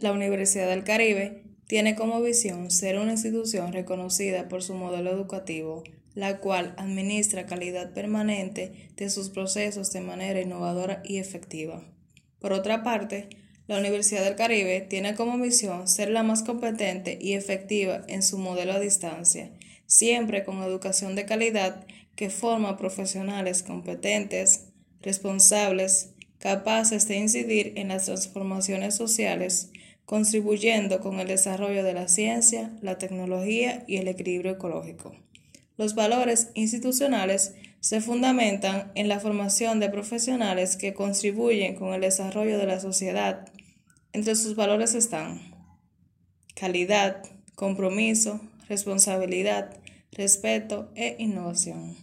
La Universidad del Caribe tiene como visión ser una institución reconocida por su modelo educativo, la cual administra calidad permanente de sus procesos de manera innovadora y efectiva. Por otra parte, la Universidad del Caribe tiene como misión ser la más competente y efectiva en su modelo a distancia, siempre con educación de calidad que forma profesionales competentes, responsables, capaces de incidir en las transformaciones sociales, contribuyendo con el desarrollo de la ciencia, la tecnología y el equilibrio ecológico. Los valores institucionales se fundamentan en la formación de profesionales que contribuyen con el desarrollo de la sociedad. Entre sus valores están calidad, compromiso, responsabilidad, respeto e innovación.